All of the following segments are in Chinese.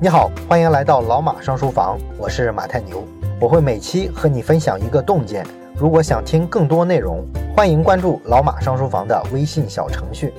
你好，欢迎来到老马上书房，我是马太牛，我会每期和你分享一个洞见。如果想听更多内容，欢迎关注老马上书房的微信小程序。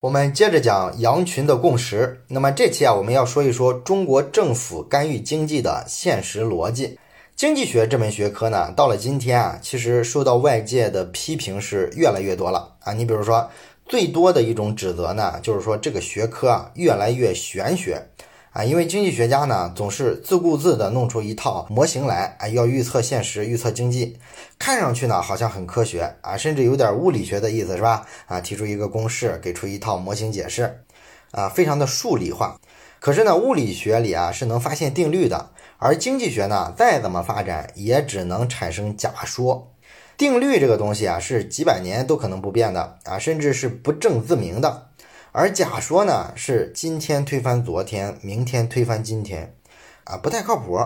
我们接着讲羊群的共识。那么这期啊，我们要说一说中国政府干预经济的现实逻辑。经济学这门学科呢，到了今天啊，其实受到外界的批评是越来越多了啊。你比如说。最多的一种指责呢，就是说这个学科啊越来越玄学啊，因为经济学家呢总是自顾自地弄出一套模型来啊，要预测现实、预测经济，看上去呢好像很科学啊，甚至有点物理学的意思是吧？啊，提出一个公式，给出一套模型解释，啊，非常的数理化。可是呢，物理学里啊是能发现定律的，而经济学呢再怎么发展也只能产生假说。定律这个东西啊，是几百年都可能不变的啊，甚至是不证自明的。而假说呢，是今天推翻昨天，明天推翻今天，啊，不太靠谱。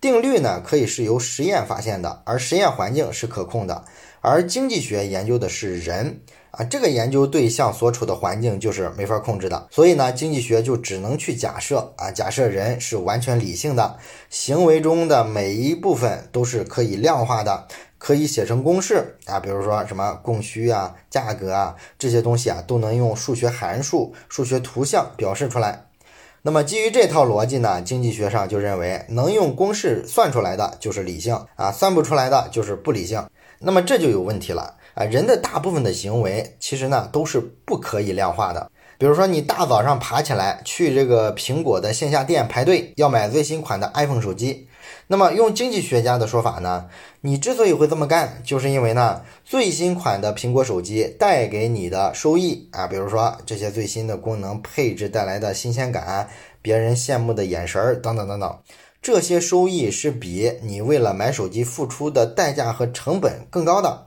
定律呢，可以是由实验发现的，而实验环境是可控的。而经济学研究的是人啊，这个研究对象所处的环境就是没法控制的。所以呢，经济学就只能去假设啊，假设人是完全理性的，行为中的每一部分都是可以量化的。可以写成公式啊，比如说什么供需啊、价格啊这些东西啊，都能用数学函数、数学图像表示出来。那么基于这套逻辑呢，经济学上就认为能用公式算出来的就是理性啊，算不出来的就是不理性。那么这就有问题了啊，人的大部分的行为其实呢都是不可以量化的。比如说你大早上爬起来去这个苹果的线下店排队要买最新款的 iPhone 手机。那么用经济学家的说法呢，你之所以会这么干，就是因为呢最新款的苹果手机带给你的收益啊，比如说这些最新的功能配置带来的新鲜感，别人羡慕的眼神儿等等等等，这些收益是比你为了买手机付出的代价和成本更高的。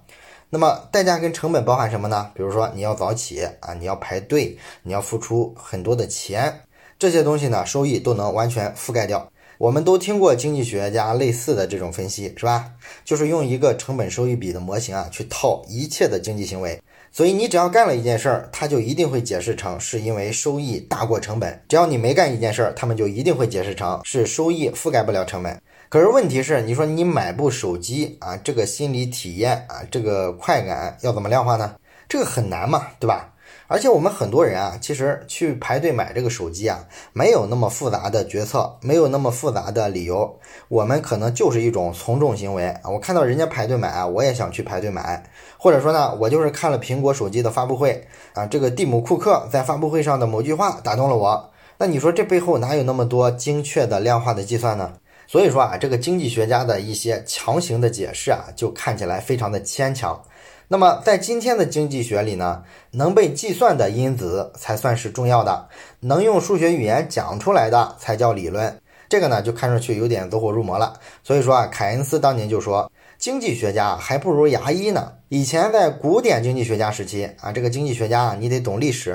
那么代价跟成本包含什么呢？比如说你要早起啊，你要排队，你要付出很多的钱，这些东西呢收益都能完全覆盖掉。我们都听过经济学家类似的这种分析，是吧？就是用一个成本收益比的模型啊，去套一切的经济行为。所以你只要干了一件事儿，它就一定会解释成是因为收益大过成本。只要你没干一件事儿，他们就一定会解释成是收益覆盖不了成本。可是问题是，你说你买部手机啊，这个心理体验啊，这个快感要怎么量化呢？这个很难嘛，对吧？而且我们很多人啊，其实去排队买这个手机啊，没有那么复杂的决策，没有那么复杂的理由，我们可能就是一种从众行为啊。我看到人家排队买啊，我也想去排队买，或者说呢，我就是看了苹果手机的发布会啊，这个蒂姆·库克在发布会上的某句话打动了我。那你说这背后哪有那么多精确的量化的计算呢？所以说啊，这个经济学家的一些强行的解释啊，就看起来非常的牵强。那么在今天的经济学里呢，能被计算的因子才算是重要的，能用数学语言讲出来的才叫理论。这个呢就看上去有点走火入魔了。所以说啊，凯恩斯当年就说，经济学家还不如牙医呢。以前在古典经济学家时期啊，这个经济学家啊，你得懂历史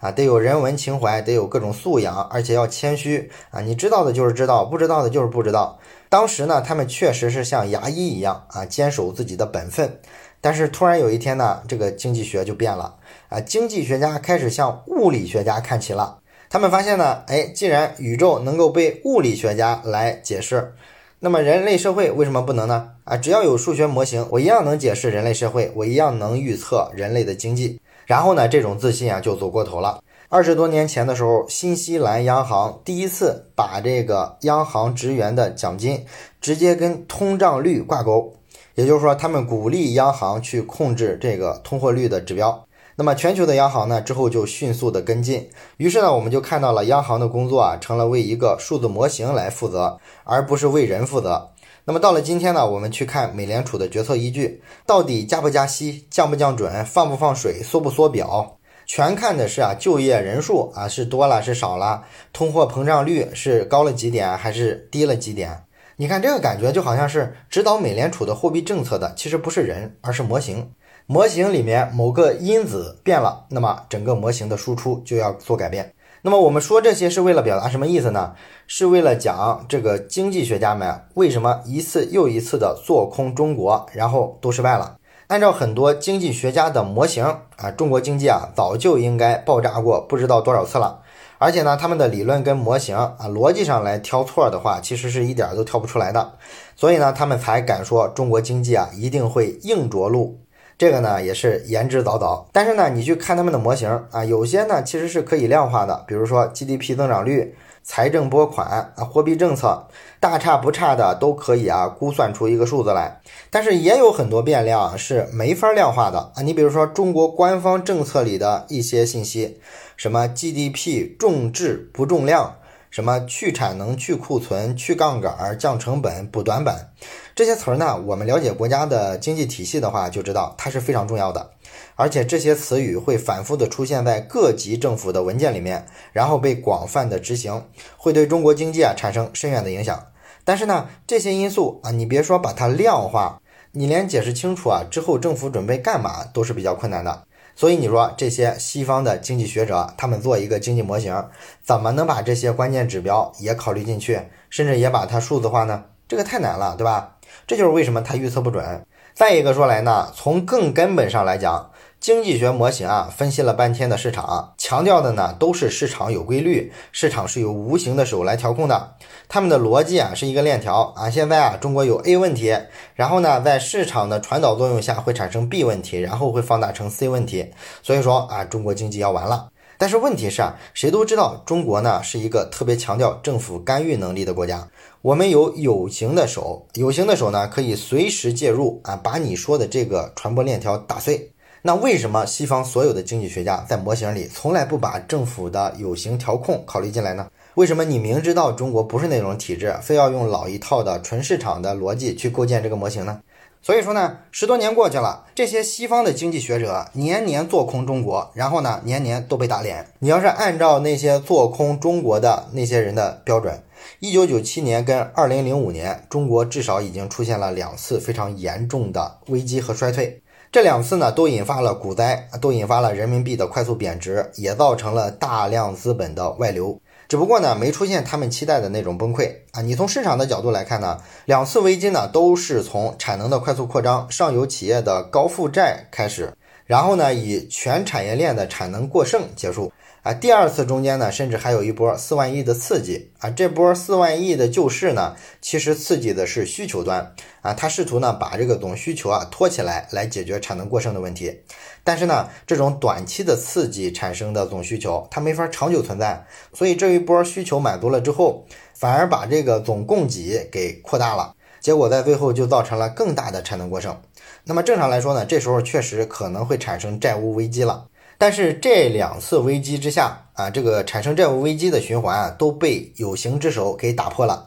啊，得有人文情怀，得有各种素养，而且要谦虚啊。你知道的就是知道，不知道的就是不知道。当时呢，他们确实是像牙医一样啊，坚守自己的本分。但是突然有一天呢，这个经济学就变了啊！经济学家开始向物理学家看齐了。他们发现呢，哎，既然宇宙能够被物理学家来解释，那么人类社会为什么不能呢？啊，只要有数学模型，我一样能解释人类社会，我一样能预测人类的经济。然后呢，这种自信啊就走过头了。二十多年前的时候，新西兰央行第一次把这个央行职员的奖金直接跟通胀率挂钩。也就是说，他们鼓励央行去控制这个通货率的指标。那么，全球的央行呢，之后就迅速的跟进。于是呢，我们就看到了央行的工作啊，成了为一个数字模型来负责，而不是为人负责。那么到了今天呢，我们去看美联储的决策依据，到底加不加息、降不降准、放不放水、缩不缩表，全看的是啊，就业人数啊是多了是少了，通货膨胀率是高了几点还是低了几点。你看这个感觉就好像是指导美联储的货币政策的，其实不是人，而是模型。模型里面某个因子变了，那么整个模型的输出就要做改变。那么我们说这些是为了表达什么意思呢？是为了讲这个经济学家们为什么一次又一次的做空中国，然后都失败了。按照很多经济学家的模型啊，中国经济啊早就应该爆炸过不知道多少次了。而且呢，他们的理论跟模型啊，逻辑上来挑错的话，其实是一点都挑不出来的。所以呢，他们才敢说中国经济啊一定会硬着陆。这个呢也是言之凿凿。但是呢，你去看他们的模型啊，有些呢其实是可以量化的，比如说 GDP 增长率、财政拨款啊、货币政策，大差不差的都可以啊估算出一个数字来。但是也有很多变量是没法量化的啊，你比如说中国官方政策里的一些信息。什么 GDP 重质不重量，什么去产能、去库存、去杠杆、降成本、补短板，这些词儿呢？我们了解国家的经济体系的话，就知道它是非常重要的。而且这些词语会反复的出现在各级政府的文件里面，然后被广泛的执行，会对中国经济啊产生深远的影响。但是呢，这些因素啊，你别说把它量化，你连解释清楚啊之后政府准备干嘛都是比较困难的。所以你说这些西方的经济学者，他们做一个经济模型，怎么能把这些关键指标也考虑进去，甚至也把它数字化呢？这个太难了，对吧？这就是为什么他预测不准。再一个说来呢，从更根本上来讲。经济学模型啊，分析了半天的市场，强调的呢都是市场有规律，市场是由无形的手来调控的。他们的逻辑啊是一个链条啊。现在啊，中国有 A 问题，然后呢，在市场的传导作用下会产生 B 问题，然后会放大成 C 问题。所以说啊，中国经济要完了。但是问题是啊，谁都知道中国呢是一个特别强调政府干预能力的国家。我们有有形的手，有形的手呢可以随时介入啊，把你说的这个传播链条打碎。那为什么西方所有的经济学家在模型里从来不把政府的有形调控考虑进来呢？为什么你明知道中国不是那种体制，非要用老一套的纯市场的逻辑去构建这个模型呢？所以说呢，十多年过去了，这些西方的经济学者年年做空中国，然后呢，年年都被打脸。你要是按照那些做空中国的那些人的标准，一九九七年跟二零零五年，中国至少已经出现了两次非常严重的危机和衰退。这两次呢，都引发了股灾，都引发了人民币的快速贬值，也造成了大量资本的外流。只不过呢，没出现他们期待的那种崩溃啊。你从市场的角度来看呢，两次危机呢，都是从产能的快速扩张、上游企业的高负债开始，然后呢，以全产业链的产能过剩结束。啊，第二次中间呢，甚至还有一波四万亿的刺激啊！这波四万亿的救市呢，其实刺激的是需求端啊，它试图呢把这个总需求啊托起来，来解决产能过剩的问题。但是呢，这种短期的刺激产生的总需求，它没法长久存在，所以这一波需求满足了之后，反而把这个总供给给扩大了，结果在最后就造成了更大的产能过剩。那么正常来说呢，这时候确实可能会产生债务危机了。但是这两次危机之下啊，这个产生债务危机的循环啊，都被有形之手给打破了。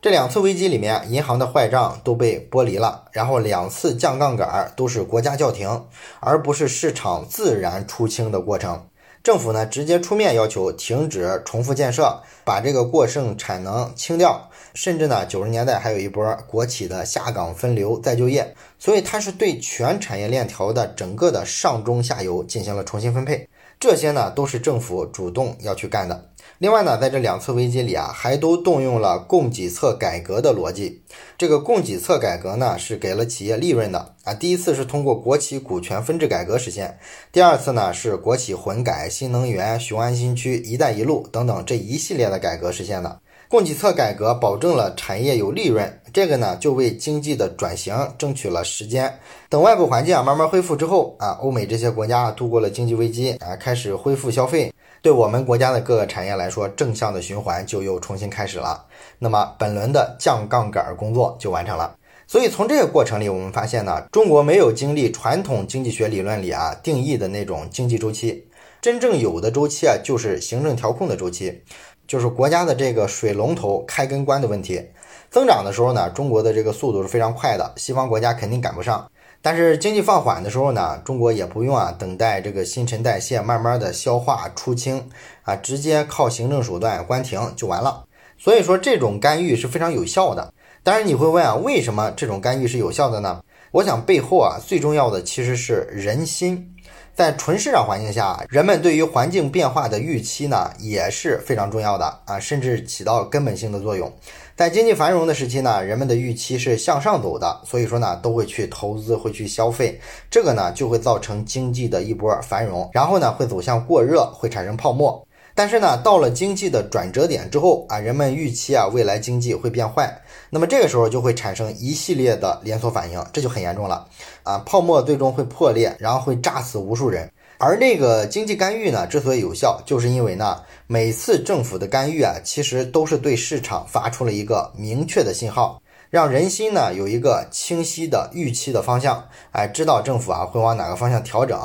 这两次危机里面，银行的坏账都被剥离了，然后两次降杠杆都是国家叫停，而不是市场自然出清的过程。政府呢，直接出面要求停止重复建设，把这个过剩产能清掉。甚至呢，九十年代还有一波国企的下岗分流再就业，所以它是对全产业链条的整个的上中下游进行了重新分配，这些呢都是政府主动要去干的。另外呢，在这两次危机里啊，还都动用了供给侧改革的逻辑。这个供给侧改革呢，是给了企业利润的啊。第一次是通过国企股权分置改革实现，第二次呢是国企混改、新能源、雄安新区、一带一路等等这一系列的改革实现的。供给侧改革保证了产业有利润，这个呢就为经济的转型争取了时间。等外部环境啊慢慢恢复之后啊，欧美这些国家度过了经济危机啊，开始恢复消费，对我们国家的各个产业来说，正向的循环就又重新开始了。那么本轮的降杠杆工作就完成了。所以从这个过程里，我们发现呢，中国没有经历传统经济学理论里啊定义的那种经济周期，真正有的周期啊就是行政调控的周期。就是国家的这个水龙头开跟关的问题，增长的时候呢，中国的这个速度是非常快的，西方国家肯定赶不上。但是经济放缓的时候呢，中国也不用啊等待这个新陈代谢慢慢的消化出清啊，直接靠行政手段关停就完了。所以说这种干预是非常有效的。当然你会问啊，为什么这种干预是有效的呢？我想背后啊最重要的其实是人心。在纯市场环境下，人们对于环境变化的预期呢也是非常重要的啊，甚至起到根本性的作用。在经济繁荣的时期呢，人们的预期是向上走的，所以说呢都会去投资，会去消费，这个呢就会造成经济的一波繁荣，然后呢会走向过热，会产生泡沫。但是呢，到了经济的转折点之后啊，人们预期啊未来经济会变坏，那么这个时候就会产生一系列的连锁反应，这就很严重了啊！泡沫最终会破裂，然后会炸死无数人。而那个经济干预呢，之所以有效，就是因为呢，每次政府的干预啊，其实都是对市场发出了一个明确的信号，让人心呢有一个清晰的预期的方向，哎，知道政府啊会往哪个方向调整。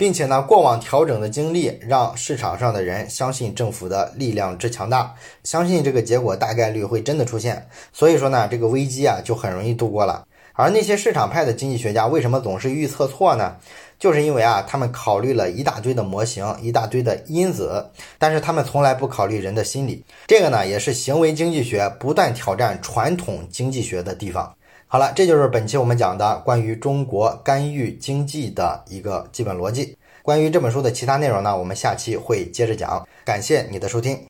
并且呢，过往调整的经历让市场上的人相信政府的力量之强大，相信这个结果大概率会真的出现。所以说呢，这个危机啊就很容易度过了。而那些市场派的经济学家为什么总是预测错呢？就是因为啊，他们考虑了一大堆的模型，一大堆的因子，但是他们从来不考虑人的心理。这个呢，也是行为经济学不断挑战传统经济学的地方。好了，这就是本期我们讲的关于中国干预经济的一个基本逻辑。关于这本书的其他内容呢，我们下期会接着讲。感谢你的收听。